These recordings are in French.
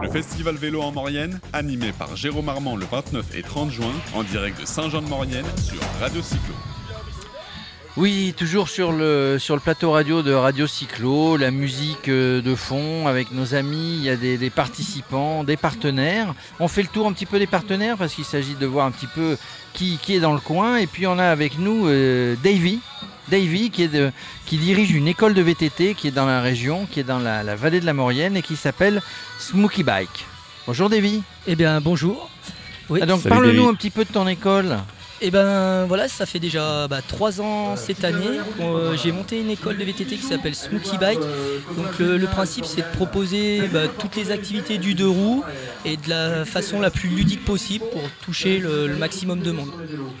Le festival vélo en Maurienne, animé par Jérôme Armand le 29 et 30 juin, en direct de Saint-Jean-de-Maurienne sur Radio Cyclo. Oui, toujours sur le, sur le plateau radio de Radio Cyclo, la musique euh, de fond avec nos amis, il y a des, des participants, des partenaires. On fait le tour un petit peu des partenaires parce qu'il s'agit de voir un petit peu qui, qui est dans le coin. Et puis on a avec nous euh, Davy, Davy qui, est de, qui dirige une école de VTT qui est dans la région, qui est dans la, la vallée de la Maurienne et qui s'appelle Smokey Bike. Bonjour Davy. Eh bien, bonjour. Oui. Ah, donc parle-nous un petit peu de ton école. Eh ben voilà, ça fait déjà bah, trois ans cette année. Euh, j'ai monté une école de VTT qui s'appelle Smokey Bike. Donc le, le principe c'est de proposer bah, toutes les activités du deux roues et de la façon la plus ludique possible pour toucher le, le maximum de monde.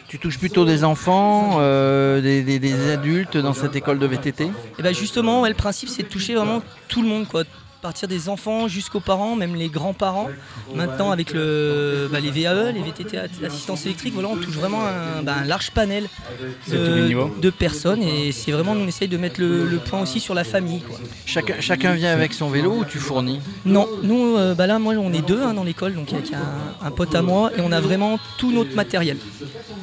Tu touches plutôt des enfants, euh, des, des- des adultes dans cette école de VTT Et ben justement, ouais, le principe c'est de toucher vraiment tout le monde quoi. Partir des enfants jusqu'aux parents, même les grands-parents. Maintenant, avec le, bah, les VAE, les VTT assistance électrique, voilà, on touche vraiment un, bah, un large panel de, personnes. Et c'est vraiment, on essaye de mettre le, le point aussi sur la famille. Quoi. chacun, chacun vient avec son vélo ou tu fournis? Non, nous, euh, bah là, moi, on est deux hein, dans l'école, donc avec un, un pote à moi, et on a vraiment tout notre matériel.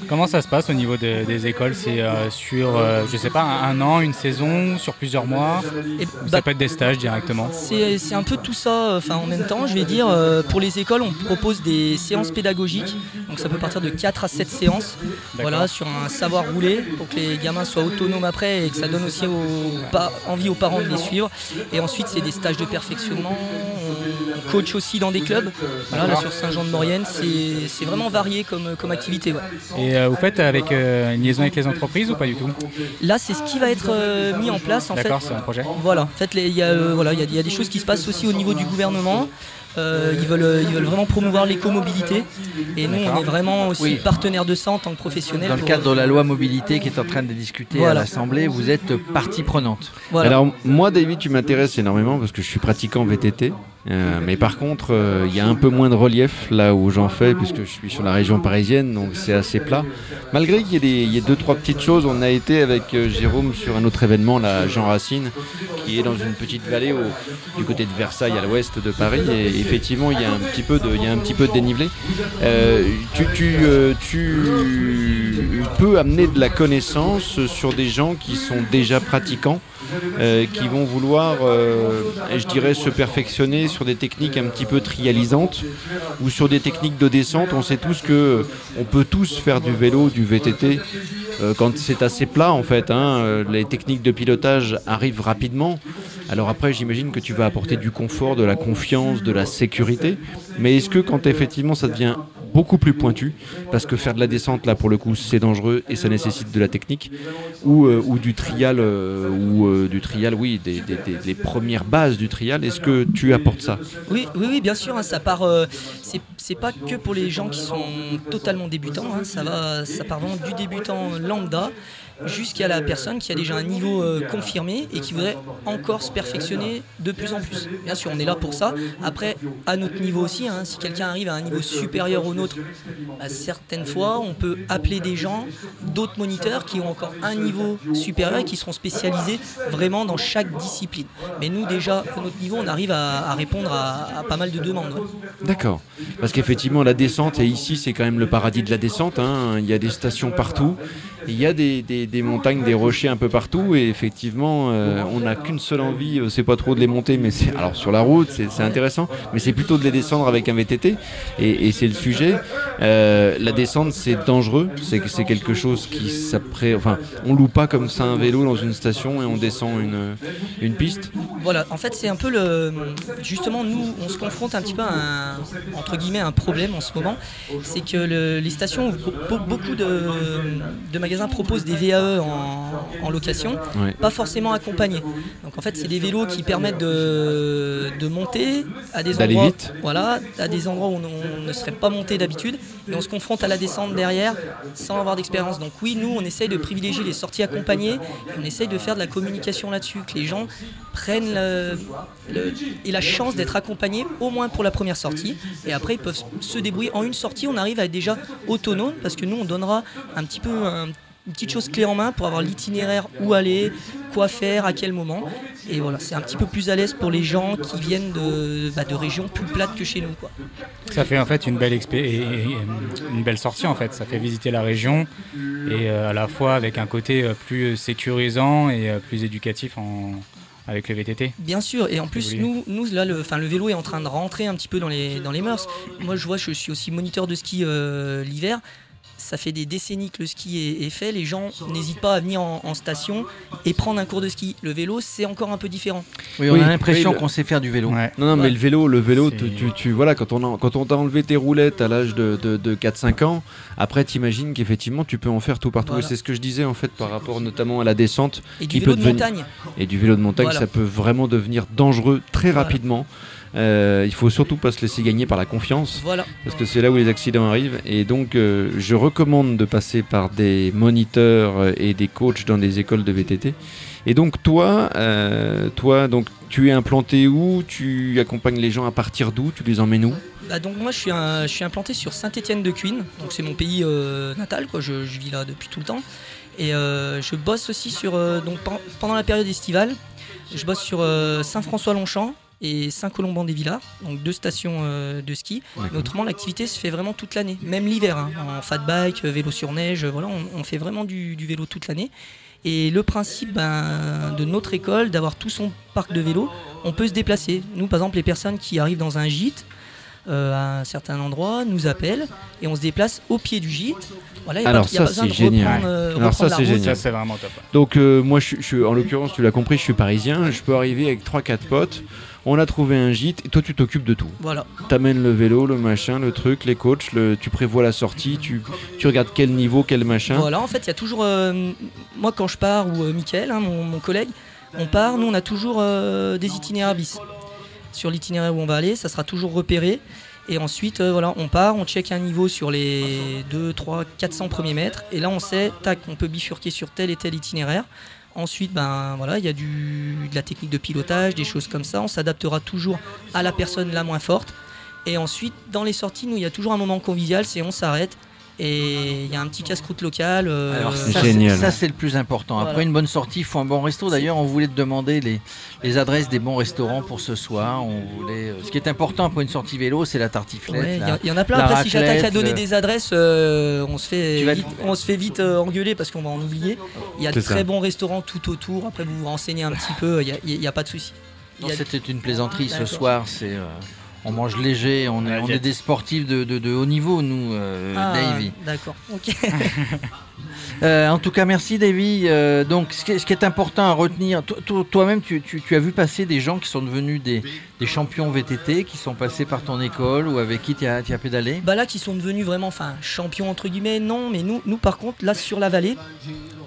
Comment ça se passe au niveau de- des écoles? C'est euh, sur, euh, je sais pas, un, un an, une saison, sur plusieurs mois? Et, Ou bah, Ça peut être des stages directement C'est c'est un peu tout ça euh, enfin, en même temps. Je vais dire, euh, pour les écoles, on propose des séances pédagogiques. Donc ça peut partir de 4 à 7 séances. D'accord. Voilà, sur un savoir rouler pour que les gamins soient autonomes après et que ça donne aussi aux envie aux parents de les suivre. Et ensuite, c'est des stages de perfectionnement. Coach aussi dans des clubs. Voilà, là sur Saint-Jean-de-Maurienne, c'est vraiment varié comme, comme activité. ouais. Et euh, vous faites avec euh, une liaison avec les entreprises ou pas du tout Là, c'est ce qui va être euh, mis en place en fait. D'accord, c'est un projet. Voilà, en fait, il y, a, euh, voilà, il y a- il y a des choses qui se passent aussi au niveau du gouvernement. Euh, ils, veulent, euh, ils veulent vraiment promouvoir l'écomobilité. Et nous, on est vraiment aussi Oui. partenaire de ça en tant que professionnel. Dans le pour- cadre de la loi mobilité qui est en train de discuter à l'Assemblée, vous êtes partie prenante. Voilà. Alors moi David tu m'intéresses énormément parce que je suis pratiquant VTT euh, mais par contre euh, il y a un peu moins de relief là où j'en fais puisque je suis sur la région parisienne donc c'est assez plat. Malgré qu'il y ait deux trois petites choses on a été avec euh, Jérôme sur un autre événement là Jean Racine qui est dans une petite vallée au- du côté de Versailles à l'ouest de Paris et effectivement il y a un petit peu de il y a un petit peu de dénivelé. Tu, tu, tu peux amener de la connaissance sur des gens qui sont déjà pratiquants euh, qui vont vouloir, euh, je dirais, se perfectionner sur des techniques un petit peu trialisantes ou sur des techniques de descente. On sait tous que euh, on peut tous faire du vélo, du VTT. quand c'est assez plat en fait, hein, les techniques de pilotage arrivent rapidement. Alors après, j'imagine que tu vas apporter du confort, de la confiance, de la sécurité. Mais est-ce que quand effectivement ça devient beaucoup plus pointu, parce que faire de la descente là pour le coup c'est dangereux et ça nécessite de la technique, ou, euh, ou du trial, euh, ou euh, du trial, oui, des, des- premières bases du trial, est-ce que tu apportes ça? Oui, oui, oui, bien sûr. hein, ça part. C'est pas que pour les gens qui sont totalement débutants. hein, ça va, ça part vraiment du débutant lambda jusqu'à la personne qui a déjà un niveau euh, confirmé et qui voudrait encore se perfectionner de plus en plus. Bien sûr, on est là pour ça. Après, à notre niveau aussi, hein, si quelqu'un arrive à un niveau supérieur au nôtre, bah, certaines fois, on peut appeler des gens, d'autres moniteurs qui ont encore un niveau supérieur et qui seront spécialisés vraiment dans chaque discipline. Mais nous, déjà, à notre niveau, on arrive à, répondre à, pas mal de demandes. D'accord. Parce qu'effectivement, la descente, et ici, c'est quand même le paradis de la descente. hein. Il y a des stations partout. Il y a des, des- montagnes, des rochers un peu partout. Et effectivement, euh, on n'a qu'une seule envie, euh, c'est pas trop de les monter. Mais c'est alors sur la route, c'est intéressant. Mais c'est plutôt de les descendre avec un VTT. Et, c'est le sujet. Euh, la descente, c'est dangereux. C'est quelque chose qui s'apprête. Enfin, on loue pas comme ça un vélo dans une station et on descend une, une piste. Voilà, en fait, c'est un peu le. Justement, nous, on se confronte un petit peu à un, entre guillemets, un problème en ce moment. C'est que le- les stations, be- beaucoup de, de magasins proposent des VAE en, en location, Ouais. pas forcément accompagnés. Donc, en fait, c'est des vélos qui permettent de, de monter à des endroits. vite. Voilà, à des endroits où on, on ne serait pas monté d'habitude. Et on se confronte à la descente derrière sans avoir d'expérience. Donc, oui, nous, on essaye de privilégier les sorties accompagnées. Et on essaye de faire de la communication là-dessus, que les gens prennent le, le- et la chance d'être accompagnés au moins pour la première sortie. Et après, ils peuvent se débrouiller. En une sortie, on arrive à être déjà autonome parce que nous, on donnera un petit peu un- une petite chose clé en main pour avoir l'itinéraire où aller, quoi faire, à quel moment. Et voilà, c'est un petit peu plus à l'aise pour les gens qui viennent de, bah, de régions plus plates que chez nous. Quoi. Ça fait en fait une belle, une belle sortie en fait. Ça fait visiter la région et à la fois avec un côté plus sécurisant et plus éducatif en, avec le VTT Bien sûr, et en plus, nous, nous là, le, le vélo est en train de rentrer un petit peu dans les, dans les mœurs. Moi, je vois, je suis aussi moniteur de ski euh, l'hiver ça fait des décennies que le ski est, fait. Les gens n'hésitent pas à venir en, station et prendre un cours de ski. Le vélo, c'est encore un peu différent. Oui, on a l'impression qu'on sait faire du vélo. Non, non, mais le vélo, le vélo, tu, tu, voilà, quand on quand on t'a enlevé tes roulettes à l'âge de, de, 4-5 ans, après, t'imagines qu'effectivement, tu peux en faire tout partout. Et c'est ce que je disais en fait par rapport notamment à la descente. Et du vélo de montagne. Et du vélo de montagne, ça peut vraiment devenir dangereux très rapidement. Euh, il faut surtout pas se laisser gagner par la confiance, voilà. parce que c'est là où les accidents arrivent. Et donc, euh, je recommande de passer par des moniteurs et des coachs dans des écoles de VTT. Et donc, toi, euh, toi, donc, tu es implanté où? Tu accompagnes les gens à partir d'où? Tu les emmènes où? Bah donc moi je suis, je suis implanté sur Saint-Étienne de Cuine, donc c'est mon pays natal, quoi. Je, vis là depuis tout le temps. Et je bosse aussi sur, donc pendant la période estivale, je bosse sur Saint-François-Longchamp, et Saint-Colomban-des-Villars, donc deux stations euh, de ski. Mais autrement, l'activité se fait vraiment toute l'année, même l'hiver, hein, en fat bike, vélo sur neige, voilà, on, fait vraiment du, vélo toute l'année. Et le principe ben, de notre école, d'avoir tout son parc de vélo, on peut se déplacer. Nous, par exemple, les personnes qui arrivent dans un gîte, euh, à un certain endroit, nous appellent et on se déplace au pied du gîte. Voilà, Alors, ça, c'est génial. Euh, Alors ça c'est génial. c'est vraiment top. Donc moi, je, je, en l'occurrence, tu l'as compris, je suis parisien. Je peux arriver avec 3-4 potes on a trouvé un gîte, et toi tu t'occupes de tout. Voilà. T'amènes le vélo, le machin, le truc, les coachs, le, tu prévois la sortie, tu, tu regardes quel niveau, quel machin. Voilà, en fait, il y a toujours. Euh, moi, quand je pars, ou euh, Mickaël, hein, mon, collègue, on part, nous on a toujours euh, des itinéraires bis. Sur l'itinéraire où on va aller, ça sera toujours repéré. Et ensuite, voilà, on part, on check un niveau sur les 2, 3, 400 premiers mètres. Et là, on sait, tac, on peut bifurquer sur tel et tel itinéraire. Ensuite, ben voilà, il y a du, de la technique de pilotage, des choses comme ça. On s'adaptera toujours à la personne la moins forte. Et ensuite, dans les sorties, nous, il y a toujours un moment convivial, c'est on s'arrête, et il y a un petit casse-croûte local. Euh, Alors, ça, génial. Ça, c'est le plus important. Après une bonne sortie, il faut un bon resto. D'ailleurs, on voulait te demander les, les, adresses des bons restaurants pour ce soir. On voulait, euh, ce qui est important pour une sortie vélo, c'est la tartiflette. Il y, en a plein. Après, si j'attaque à donner des adresses, euh, on, se fait vite, on se fait vite engueuler parce qu'on va en oublier. Il y a de très bons restaurants tout autour. Après, vous vous renseignez un petit peu, il n'y a, pas de souci. C'était une plaisanterie ce soir. C'est on mange léger, on est, on est des sportifs de, de, haut niveau, nous, euh, ah, Davy. D'accord, ok. Euh, en tout cas, merci Davy. Euh, donc, ce qui, est, ce qui, est, important à retenir, toi-même, tu, tu, tu, as vu passer des gens qui sont devenus des, des, champions VTT, qui sont passés par ton école ou avec qui tu as, as, pédalé? Bah là, qui sont devenus vraiment, enfin, champions entre guillemets, non, mais nous, nous par contre, là sur la vallée,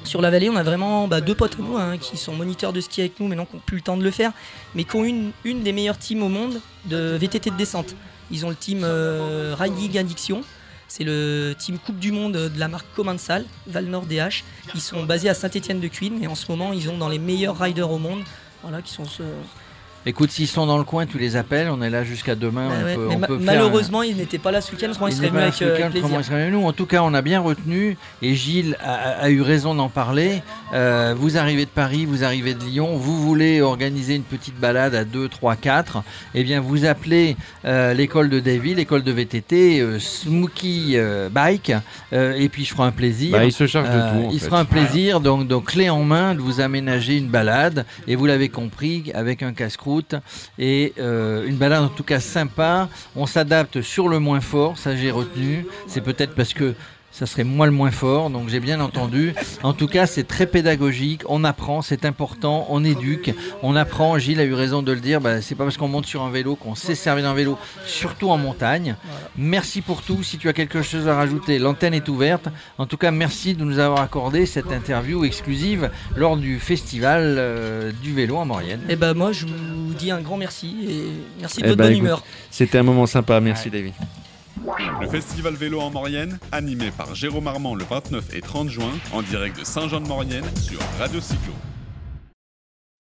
sur la vallée, on a vraiment bah, deux potes à nous hein, qui sont moniteurs de ski avec nous, mais qui n'ont plus le temps de le faire, mais qui ont une, des meilleures teams au monde de VTT de descente. Ils ont le team euh, Riding Addiction. C'est le team Coupe du Monde de la marque Commensal, Val Nord DH. Ils sont basés à Saint-Etienne de Cuine et en ce moment, ils ont dans les meilleurs riders au monde. Voilà, qui sont Écoute, s'ils sont dans le coin, tu les appelles. On est là jusqu'à demain. Bah malheureusement, ils n'étaient pas là ce week-end. Ils seraient venus avec, euh, nous. En tout cas, on a bien retenu. Et Gilles a, eu raison d'en parler. Euh, vous arrivez de Paris, vous arrivez de Lyon. Vous voulez organiser une petite balade à 2, 3, 4. Eh bien, vous appelez euh, l'école de Davy, l'école de VTT, Smokey Bike. et puis, je ferai un plaisir. Bah, il se charge de tout. il sera un plaisir, donc, donc, clé en main, de vous aménager une balade. Et vous l'avez compris, avec un et euh, une balade en tout cas sympa. On s'adapte sur le moins fort, ça j'ai retenu. C'est peut-être parce que ça serait moi le moins fort, donc j'ai bien entendu. En tout cas, c'est très pédagogique, on apprend, c'est important, on éduque, on apprend. Gilles a eu raison de le dire, bah, c'est pas parce qu'on monte sur un vélo qu'on sait servir d'un vélo, surtout en montagne. Merci pour tout. Si tu as quelque chose à rajouter, l'antenne est ouverte. En tout cas, merci de nous avoir accordé cette interview exclusive lors du festival euh, du vélo en Maurienne. Et eh ben moi, je vous dis un grand merci et merci de eh votre ben, bonne humeur. C'était un moment sympa, merci David. Le festival vélo en Maurienne, animé par Jérôme Armand le 29 et 30 juin, en direct de Saint-Jean-de-Maurienne sur Radio Cyclo.